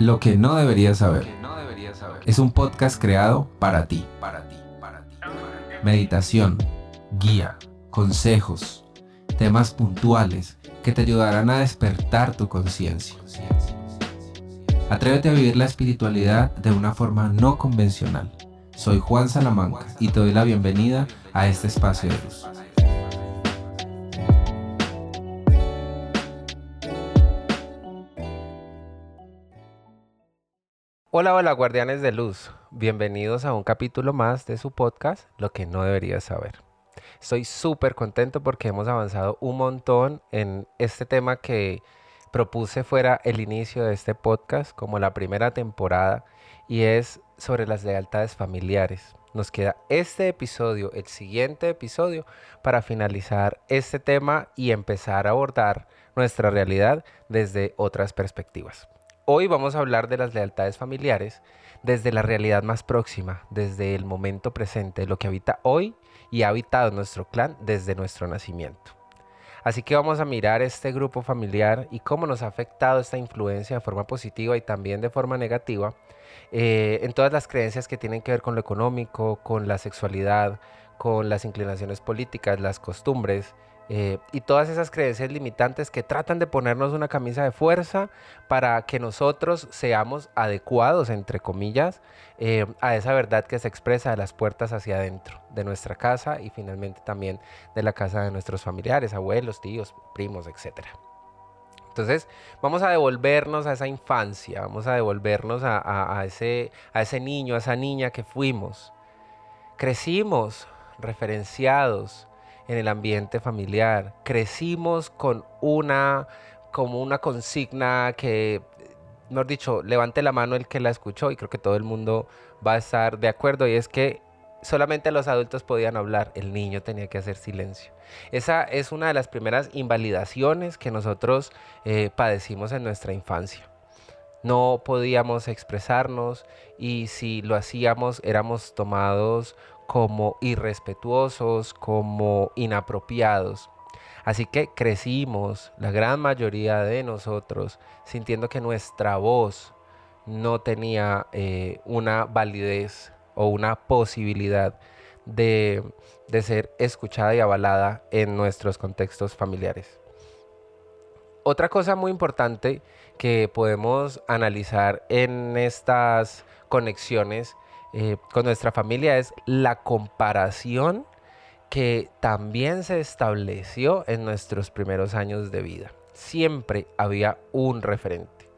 Lo que no deberías saber. Es un podcast creado para ti, para ti, para ti. Meditación, guía, consejos, temas puntuales que te ayudarán a despertar tu conciencia. Atrévete a vivir la espiritualidad de una forma no convencional. Soy Juan Salamanca y te doy la bienvenida a este espacio de luz. Hola, hola guardianes de luz. Bienvenidos a un capítulo más de su podcast, Lo que no deberías saber. Estoy súper contento porque hemos avanzado un montón en este tema que propuse fuera el inicio de este podcast como la primera temporada y es sobre las lealtades familiares. Nos queda este episodio, el siguiente episodio, para finalizar este tema y empezar a abordar nuestra realidad desde otras perspectivas. Hoy vamos a hablar de las lealtades familiares desde la realidad más próxima, desde el momento presente, lo que habita hoy y ha habitado nuestro clan desde nuestro nacimiento. Así que vamos a mirar este grupo familiar y cómo nos ha afectado esta influencia de forma positiva y también de forma negativa eh, en todas las creencias que tienen que ver con lo económico, con la sexualidad, con las inclinaciones políticas, las costumbres eh, y todas esas creencias limitantes que tratan de ponernos una camisa de fuerza para que nosotros seamos adecuados, entre comillas, eh, a esa verdad que se expresa de las puertas hacia adentro de nuestra casa y finalmente también de la casa de nuestros familiares, abuelos, tíos, primos, etc. Entonces vamos a devolvernos a esa infancia, vamos a devolvernos a, ese, a ese niño, a esa niña que fuimos. Crecimos referenciados, en el ambiente familiar. Crecimos con una, como una consigna que, mejor dicho, levante la mano el que la escuchó y creo que todo el mundo va a estar de acuerdo y es que solamente los adultos podían hablar, el niño tenía que hacer silencio. Esa es una de las primeras invalidaciones que nosotros eh, padecimos en nuestra infancia. No podíamos expresarnos y si lo hacíamos éramos tomados como irrespetuosos, como inapropiados. Así que crecimos, la gran mayoría de nosotros, sintiendo que nuestra voz no tenía eh, una validez o una posibilidad de, de ser escuchada y avalada en nuestros contextos familiares. Otra cosa muy importante que podemos analizar en estas conexiones eh, con nuestra familia es la comparación que también se estableció en nuestros primeros años de vida. Siempre había un referente.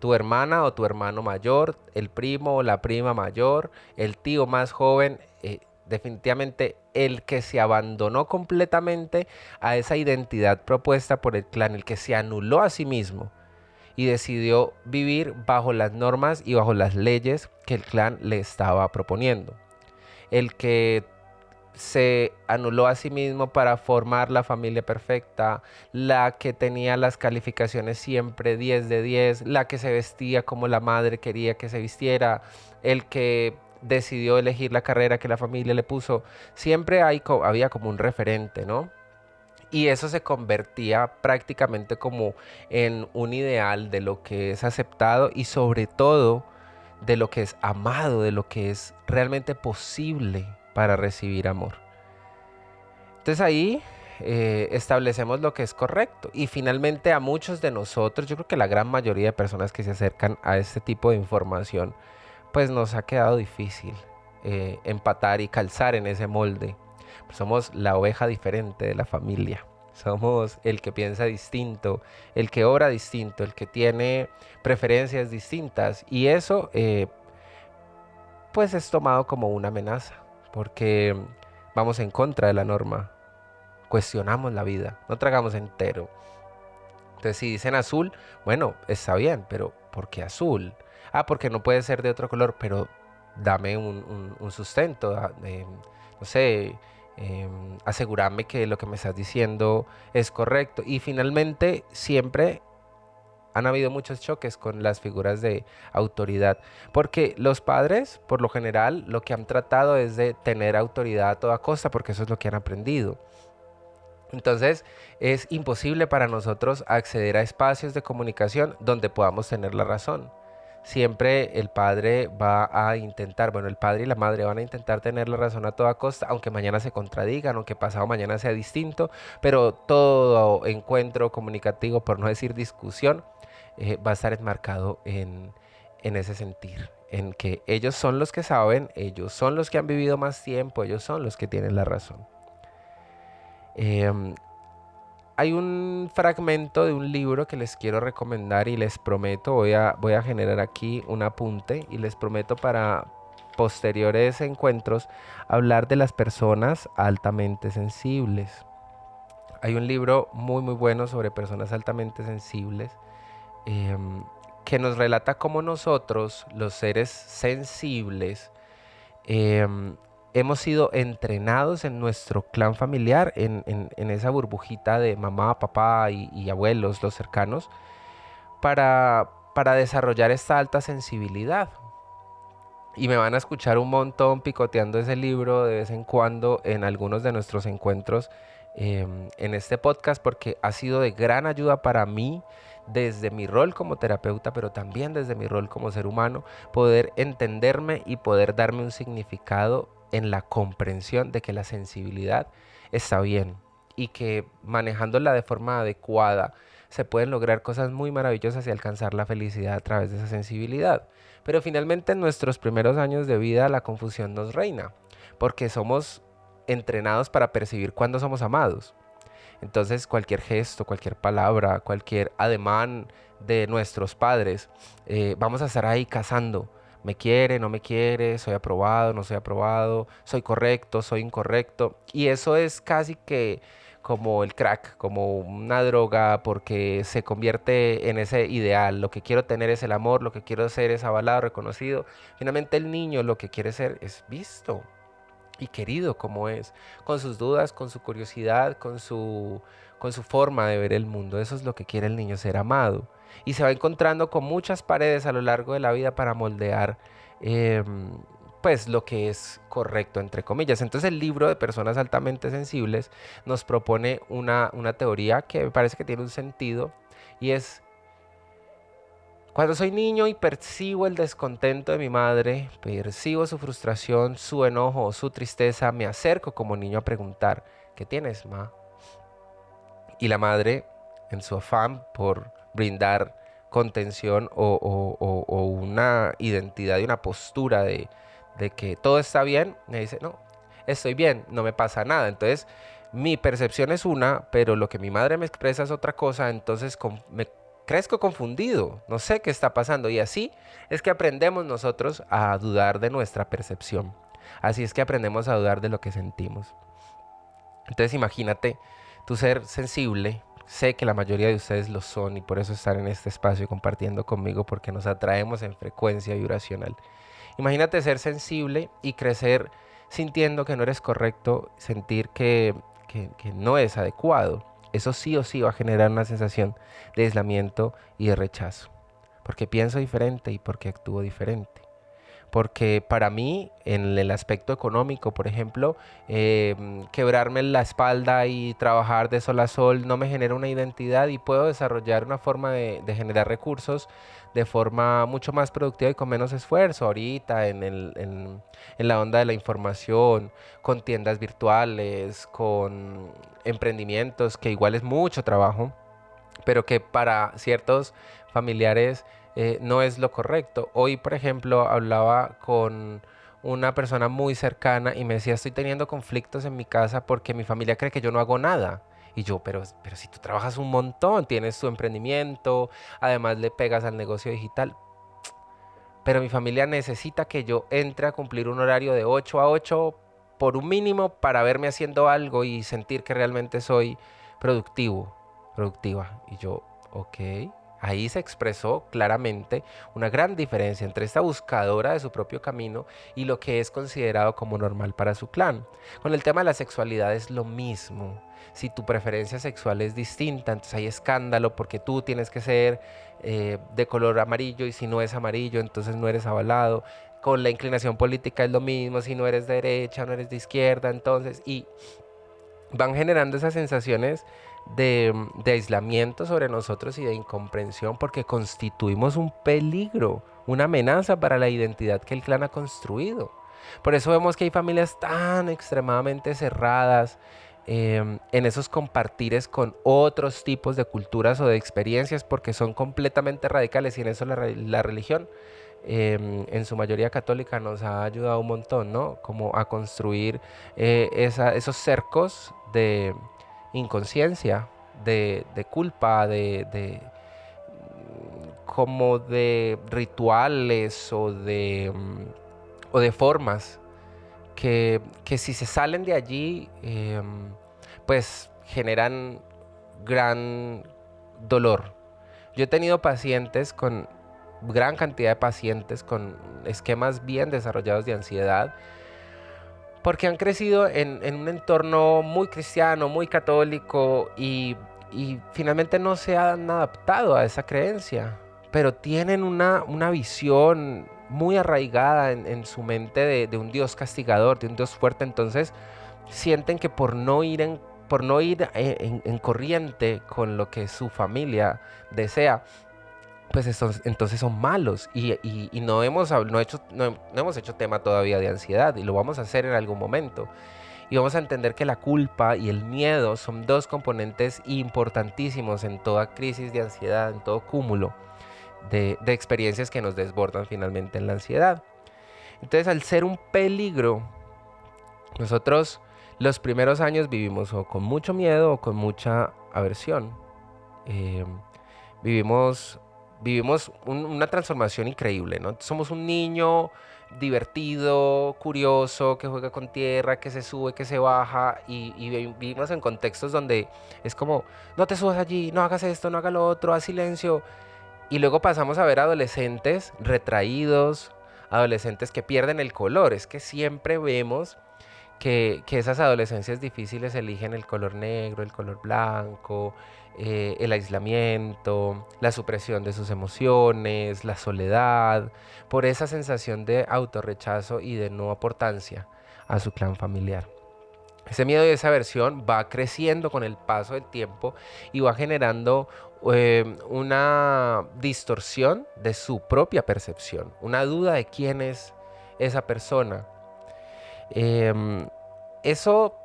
Tu hermana o tu hermano mayor, el primo o la prima mayor, el tío más joven, eh, definitivamente el que se abandonó completamente a esa identidad propuesta por el clan, el que se anuló a sí mismo y decidió vivir bajo las normas y bajo las leyes que el clan le estaba proponiendo. El que se anuló a sí mismo para formar la familia perfecta, la que tenía las calificaciones siempre 10 de 10, la que se vestía como la madre quería que se vistiera, el que decidió elegir la carrera que la familia le puso, siempre hay, había como un referente, ¿no? Y eso se convertía prácticamente como en un ideal de lo que es aceptado y sobre todo de lo que es amado, de lo que es realmente posible para recibir amor. Entonces ahí eh, establecemos lo que es correcto. Y finalmente a muchos de nosotros, yo creo que la gran mayoría de personas que se acercan a este tipo de información, pues nos ha quedado difícil eh, empatar y calzar en ese molde somos la oveja diferente de la familia. Somos el que piensa distinto, el que obra distinto, el que tiene preferencias distintas. Y eso eh, pues es tomado como una amenaza, porque vamos en contra de la norma. Cuestionamos la vida, no tragamos entero. Entonces si dicen azul, bueno, está bien, pero ¿por qué azul? Ah, porque no puede ser de otro color, pero dame un, sustento, ah, no sé, Asegurarme que lo que me estás diciendo es correcto. Y finalmente, siempre han habido muchos choques con las figuras de autoridad, porque los padres, por lo general, lo que han tratado es de tener autoridad a toda costa, porque eso es lo que han aprendido. Entonces, es imposible para nosotros acceder a espacios de comunicación donde podamos tener la razón. Siempre el padre va a intentar, bueno, el padre y la madre van a intentar tener la razón a toda costa, aunque mañana se contradigan, aunque pasado mañana sea distinto, pero todo encuentro comunicativo, por no decir discusión, eh, va a estar enmarcado en, en ese sentir, en que ellos son los que saben, ellos son los que han vivido más tiempo, ellos son los que tienen la razón. Em, hay un fragmento de un libro que les quiero recomendar y les prometo, voy a, voy a generar aquí un apunte y les prometo para posteriores encuentros hablar de las personas altamente sensibles. Hay un libro muy muy bueno sobre personas altamente sensibles em, que nos relata cómo nosotros, los seres sensibles, em, hemos sido entrenados en nuestro clan familiar, en, esa burbujita de mamá, papá y, abuelos, los cercanos, para, para desarrollar esta alta sensibilidad. Y me van a escuchar un montón picoteando ese libro de vez en cuando en algunos de nuestros encuentros em, en este podcast porque ha sido de gran ayuda para mí desde mi rol como terapeuta, pero también desde mi rol como ser humano, poder entenderme y poder darme un significado en la comprensión de que la sensibilidad está bien y que manejándola de forma adecuada se pueden lograr cosas muy maravillosas y alcanzar la felicidad a través de esa sensibilidad. Pero finalmente en nuestros primeros años de vida la confusión nos reina, porque somos entrenados para percibir cuándo somos amados. Entonces cualquier gesto, cualquier palabra, cualquier ademán de nuestros padres, eh, vamos a estar ahí cazando me quiere, no me quiere, soy aprobado, no soy aprobado, soy correcto, soy incorrecto. Y eso es casi que como el crack, como una droga, porque se convierte en ese ideal. Lo que quiero tener es el amor, lo que quiero ser es avalado, reconocido. Finalmente el niño lo que quiere ser es visto y querido como es, con sus dudas, con su curiosidad, con su, con su forma de ver el mundo. Eso es lo que quiere el niño, ser amado y se va encontrando con muchas paredes a lo largo de la vida para moldear em, pues lo que es correcto entre comillas. Entonces el libro de personas altamente sensibles nos propone una, una teoría que me parece que tiene un sentido y es cuando soy niño y percibo el descontento de mi madre, percibo su frustración, su enojo, su tristeza, me acerco como niño a preguntar, ¿qué tienes, ma? Y la madre, en su afán por brindar contención o, una identidad y una postura de, que todo está bien, me dice, no, estoy bien, no me pasa nada. Entonces, mi percepción es una, pero lo que mi madre me expresa es otra cosa, entonces me crezco confundido, no sé qué está pasando. Y así es que aprendemos nosotros a dudar de nuestra percepción. Así es que aprendemos a dudar de lo que sentimos. Entonces imagínate tu ser sensible, Sé que la mayoría de ustedes lo son y por eso están en este espacio compartiendo conmigo porque nos atraemos en frecuencia vibracional. Imagínate ser sensible y crecer sintiendo que no eres correcto, sentir que, que, que no es adecuado. Eso sí o sí va a generar una sensación de aislamiento y de rechazo. Porque pienso diferente y porque actúo diferente porque para mí, en el aspecto económico, por ejemplo, em, quebrarme la espalda y trabajar de sol a sol no me genera una identidad y puedo desarrollar una forma de, generar recursos de forma mucho más productiva y con menos esfuerzo. Ahorita en, la onda de la información, con tiendas virtuales, con emprendimientos, que igual es mucho trabajo, pero que para ciertos familiares eh, no es lo correcto. Hoy, por ejemplo, hablaba con una persona muy cercana y me decía, estoy teniendo conflictos en mi casa porque mi familia cree que yo no hago nada. Y yo, pero, pero si tú trabajas un montón, tienes tu emprendimiento, además le pegas al negocio digital. Pero mi familia necesita que yo entre a cumplir un horario de 8 a 8 por un mínimo para verme haciendo algo y sentir que realmente soy productivo, productiva. Y yo, ok, Ahí se expresó claramente una gran diferencia entre esta buscadora de su propio camino y lo que es considerado como normal para su clan. Con el tema de la sexualidad es lo mismo. Si tu preferencia sexual es distinta, entonces hay escándalo porque tú tienes que ser eh, de color amarillo y si no es amarillo, entonces no eres avalado. Con la inclinación política es lo mismo, si no eres de derecha, no eres de izquierda, entonces, y van generando esas sensaciones de, aislamiento sobre nosotros y de incomprensión porque constituimos un peligro, una amenaza para la identidad que el clan ha construido. Por eso vemos que hay familias tan extremadamente cerradas, Em, en esos compartires con otros tipos de culturas o de experiencias porque son completamente radicales y en eso la, religión em, en su mayoría católica nos ha ayudado un montón, ¿no? Como a construir eh, esos cercos de inconsciencia, de, culpa, de, como de rituales o de, o de formas que, si se salen de allí, em, pues generan gran dolor. Yo he tenido pacientes con gran cantidad de pacientes con esquemas bien desarrollados de ansiedad, porque han crecido en, un entorno muy cristiano, muy católico y, finalmente no se han adaptado a esa creencia, pero tienen una, visión muy arraigada en, su mente de, un Dios castigador, de un Dios fuerte, entonces sienten que por no ir en, eh, en, corriente con lo que su familia desea, pues entonces son malos y, no, hemos, no, hecho, no, hemos hecho tema todavía de ansiedad y lo vamos a hacer en algún momento. Y vamos a entender que la culpa y el miedo son dos componentes importantísimos en toda crisis de ansiedad, en todo cúmulo de, experiencias que nos desbordan finalmente en la ansiedad. Entonces, al ser un peligro, nosotros los primeros años vivimos o con mucho miedo o con mucha aversión. Em, vivimos vivimos una transformación increíble, ¿no? Somos un niño divertido, curioso, que juega con tierra, que se sube, que se baja y, y, vivimos en contextos donde es como, no te subas allí, no hagas esto, no hagas lo otro, haz silencio. Y luego pasamos a ver adolescentes retraídos, adolescentes que pierden el color. Es que siempre vemos que, esas adolescencias difíciles eligen el color negro, el color blanco, eh, el aislamiento, la supresión de sus emociones, la soledad, por esa sensación de autorrechazo y de no aportancia a su clan familiar. Ese miedo y esa aversión va creciendo con el paso del tiempo y va generando eh, una distorsión de su propia percepción, una duda de quién es esa persona. Em, eso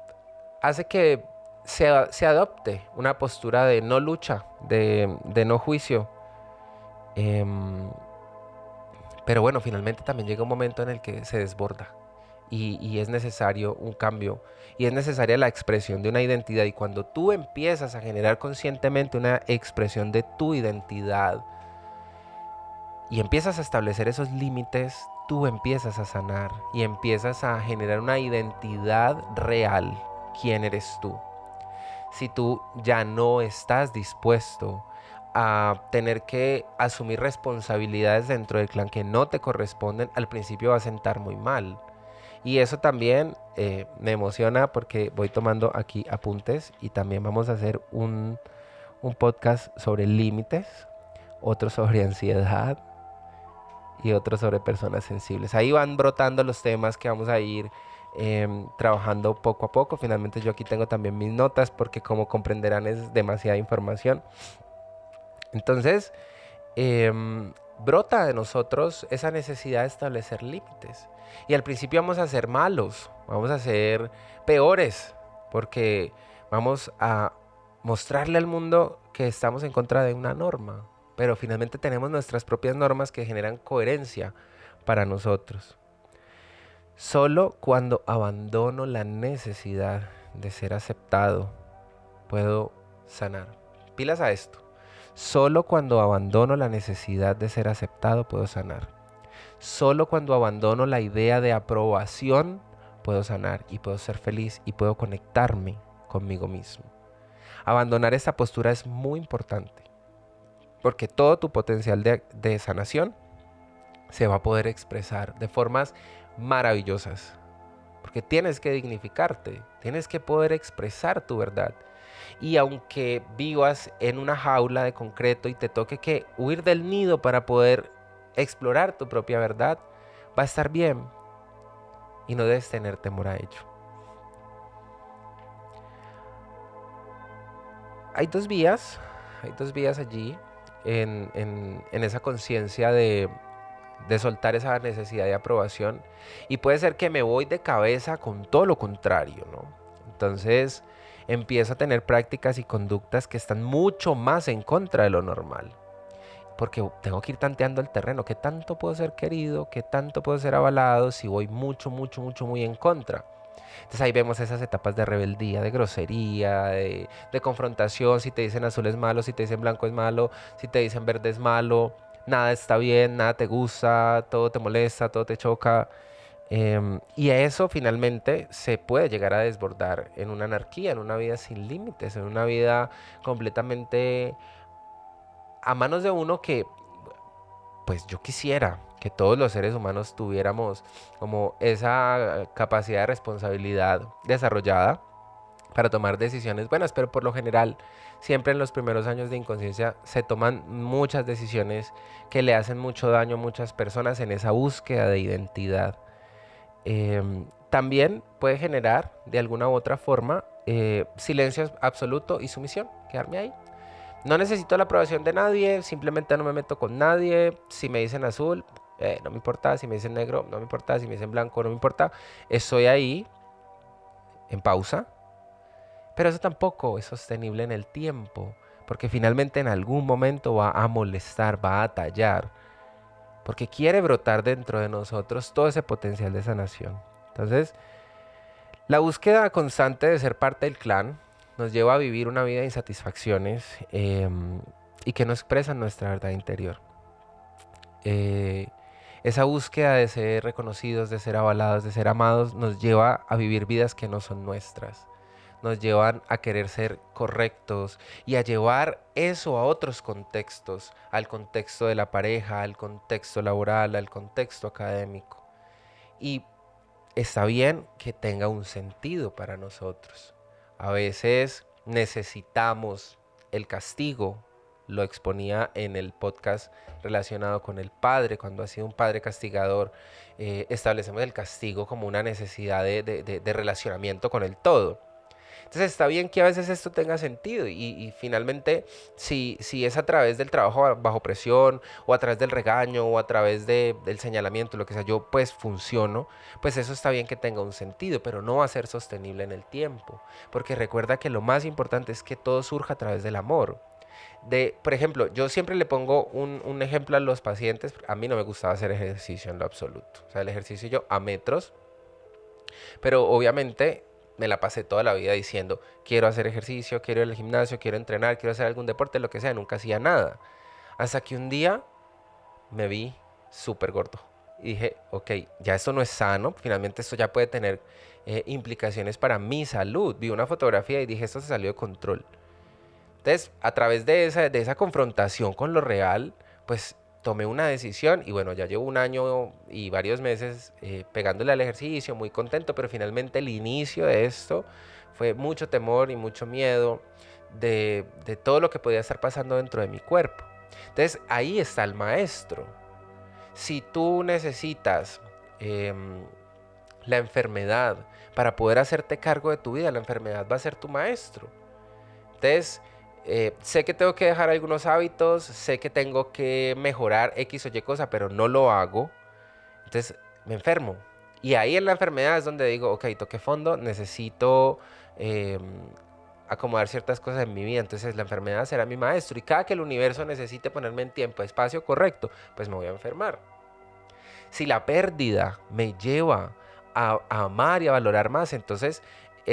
hace que se, adopte una postura de no lucha, de, no juicio. Em, pero bueno, finalmente también llega un momento en el que se desborda y, es necesario un cambio y es necesaria la expresión de una identidad y cuando tú empiezas a generar conscientemente una expresión de tu identidad y empiezas a establecer esos límites, tú empiezas a sanar y empiezas a generar una identidad real, quién eres tú. Si tú ya no estás dispuesto a tener que asumir responsabilidades dentro del clan que no te corresponden, al principio va a sentar muy mal y eso también eh, me emociona porque voy tomando aquí apuntes y también vamos a hacer un, podcast sobre límites, otro sobre ansiedad y otro sobre personas sensibles. Ahí van brotando los temas que vamos a ir em, trabajando poco a poco. Finalmente yo aquí tengo también mis notas porque como comprenderán es demasiada información. Entonces, em, brota de nosotros esa necesidad de establecer límites. Y al principio vamos a ser malos, vamos a ser peores, porque vamos a mostrarle al mundo que estamos en contra de una norma, pero finalmente tenemos nuestras propias normas que generan coherencia para nosotros. Solo cuando abandono la necesidad de ser aceptado, puedo sanar. Pilas a esto. Solo cuando abandono la necesidad de ser aceptado, puedo sanar. Solo cuando abandono la idea de aprobación puedo sanar y puedo ser feliz y puedo conectarme conmigo mismo. Abandonar esta postura es muy importante porque todo tu potencial de, sanación se va a poder expresar de formas maravillosas. Porque tienes que dignificarte, tienes que poder expresar tu verdad. Y aunque vivas en una jaula de concreto y te toque que huir del nido para poder explorar tu propia verdad, va a estar bien y no debes tener temor a ello. hay dos vías, hay dos vías allí en, esa conciencia de, de soltar esa necesidad de aprobación. Y puede ser que me voy de cabeza con todo lo contrario, ¿no? Entonces empiezo a tener prácticas y conductas que están mucho más en contra de lo normal. Porque tengo que ir tanteando el terreno. ¿Qué tanto puedo ser querido? ¿Qué tanto puedo ser avalado si voy mucho, mucho, mucho, muy en contra? Entonces ahí vemos esas etapas de rebeldía, de grosería, de, confrontación. Si te dicen azul es malo, si te dicen blanco es malo, si te dicen verde es malo nada está bien, nada te gusta, todo te molesta, todo te choca. Em, y eso finalmente se puede llegar a desbordar en una anarquía, en una vida sin límites, en una vida completamente a manos de uno que, pues yo quisiera que todos los seres humanos tuviéramos como esa capacidad de responsabilidad desarrollada para tomar decisiones buenas, pero por lo general siempre en los primeros años de inconsciencia se toman muchas decisiones que le hacen mucho daño a muchas personas en esa búsqueda de identidad. Em, también puede generar de alguna u otra forma eh, silencio absoluto y sumisión, quedarme ahí. No necesito la aprobación de nadie, simplemente no me meto con nadie. Si me dicen azul, eh, no me importa. Si me dicen negro, no me importa. Si me dicen blanco, no me importa. Estoy ahí en pausa, pero eso tampoco es sostenible en el tiempo, porque finalmente en algún momento va a molestar, va a tallar, porque quiere brotar dentro de nosotros todo ese potencial de sanación. Entonces, la búsqueda constante de ser parte del clan nos lleva a vivir una vida de insatisfacciones em, y que no expresan nuestra verdad interior. Eh, esa búsqueda de ser reconocidos, de ser avalados, de ser amados, nos lleva a vivir vidas que no son nuestras nos llevan a querer ser correctos y a llevar eso a otros contextos, al contexto de la pareja, al contexto laboral, al contexto académico. Y está bien que tenga un sentido para nosotros. A veces necesitamos el castigo. Lo exponía en el podcast relacionado con el padre, cuando ha sido un padre castigador, eh, establecemos el castigo como una necesidad de relacionamiento con el todo. Entonces está bien que a veces esto tenga sentido y, finalmente si, si es a través del trabajo bajo presión o a través del regaño o a través del señalamiento, lo que sea, yo pues funciono, pues eso está bien que tenga un sentido, pero no va a ser sostenible en el tiempo. Porque recuerda que lo más importante es que todo surja a través del amor. De, por ejemplo, yo siempre le pongo un, un, ejemplo a los pacientes. A mí no me gustaba hacer ejercicio en lo absoluto. O sea, el ejercicio yo a metros. Pero obviamente me la pasé toda la vida diciendo, quiero hacer ejercicio, quiero ir al gimnasio, quiero entrenar, quiero hacer algún deporte, lo que sea, nunca hacía nada. Hasta que un día me vi súper gordo. Y dije, ok, ya esto no es sano, finalmente esto ya puede tener eh, implicaciones para mi salud. Vi una fotografía y dije, esto se salió de control. Entonces, a través de esa, de esa confrontación con lo real, pues tomé una decisión y bueno, ya llevo un año y varios meses eh, pegándole al ejercicio, muy contento, pero finalmente el inicio de esto fue mucho temor y mucho miedo de, todo lo que podía estar pasando dentro de mi cuerpo. Entonces ahí está el maestro. Si tú necesitas em, la enfermedad para poder hacerte cargo de tu vida, la enfermedad va a ser tu maestro. Entonces, eh, sé que tengo que dejar algunos hábitos, sé que tengo que mejorar X o Y cosa, pero no lo hago. Entonces me enfermo. Y ahí en la enfermedad es donde digo, ok, toqué fondo, necesito em, acomodar ciertas cosas en mi vida. Entonces la enfermedad será mi maestro. Y cada que el universo necesite ponerme en tiempo, espacio correcto, pues me voy a enfermar. Si la pérdida me lleva a, a amar y a valorar más, entonces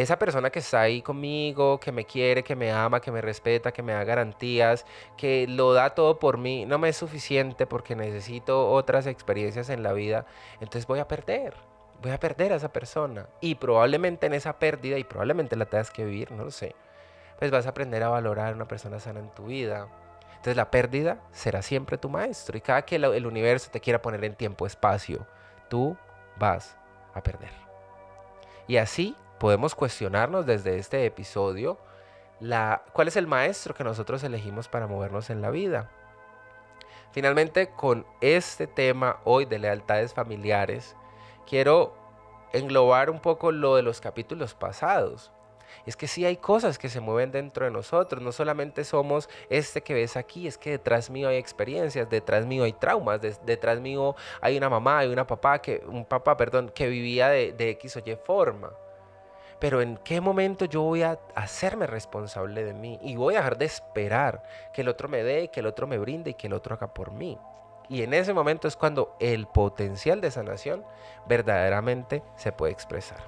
esa persona que está ahí conmigo, que me quiere, que me ama, que me respeta, que me da garantías, que lo da todo por mí, no me es suficiente porque necesito otras experiencias en la vida, entonces voy a perder. Voy a perder a esa persona. Y probablemente en esa pérdida, y probablemente la tengas que vivir, no lo sé, pues vas a aprender a valorar a una persona sana en tu vida. Entonces la pérdida será siempre tu maestro. Y cada que el universo te quiera poner en tiempo, espacio, tú vas a perder. Y así podemos cuestionarnos desde este episodio la, cuál es el maestro que nosotros elegimos para movernos en la vida. Finalmente, con este tema hoy de lealtades familiares, quiero englobar un poco lo de los capítulos pasados. es que sí hay cosas que se mueven dentro de nosotros, no solamente somos este que ves aquí, es que detrás mío hay experiencias, detrás mío hay traumas, detrás mío hay una mamá, hay una papá, que, un papá, perdón, que vivía de, de X o Y forma. Pero en qué momento yo voy a hacerme responsable de mí y voy a dejar de esperar que el otro me dé, que el otro me brinde y que el otro haga por mí. Y en ese momento es cuando el potencial de sanación verdaderamente se puede expresar.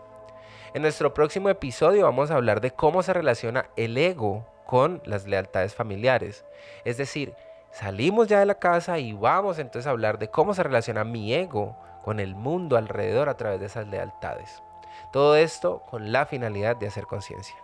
En nuestro próximo episodio vamos a hablar de cómo se relaciona el ego con las lealtades familiares. Es decir, salimos ya de la casa y vamos entonces a hablar de cómo se relaciona mi ego con el mundo alrededor a través de esas lealtades. Todo esto con la finalidad de hacer conciencia.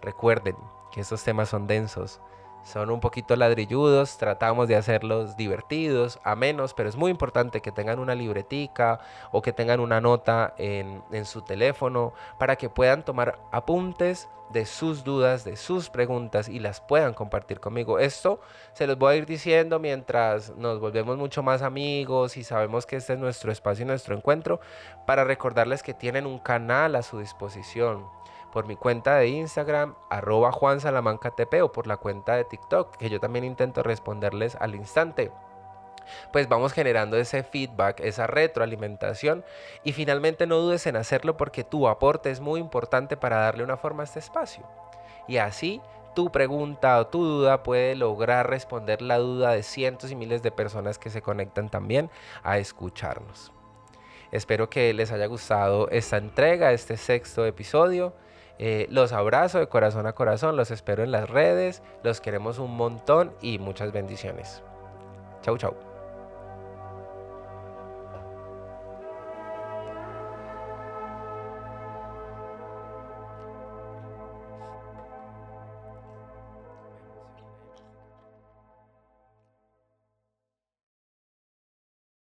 Recuerden que estos temas son densos, son un poquito ladrilludos, tratamos de hacerlos divertidos, a menos, pero es muy importante que tengan una libretica o que tengan una nota en, en, su teléfono para que puedan tomar apuntes de sus dudas, de sus preguntas y las puedan compartir conmigo. Esto se los voy a ir diciendo mientras nos volvemos mucho más amigos y sabemos que este es nuestro espacio y nuestro encuentro para recordarles que tienen un canal a su disposición por mi cuenta de Instagram, arroba Juan Salamanca TP, o por la cuenta de TikTok, que yo también intento responderles al instante pues vamos generando ese feedback, esa retroalimentación y finalmente no dudes en hacerlo porque tu aporte es muy importante para darle una forma a este espacio. Y así tu pregunta o tu duda puede lograr responder la duda de cientos y miles de personas que se conectan también a escucharnos. Espero que les haya gustado esta entrega, este sexto episodio. Eh, los abrazo de corazón a corazón, los espero en las redes, los queremos un montón y muchas bendiciones. Chau, chau.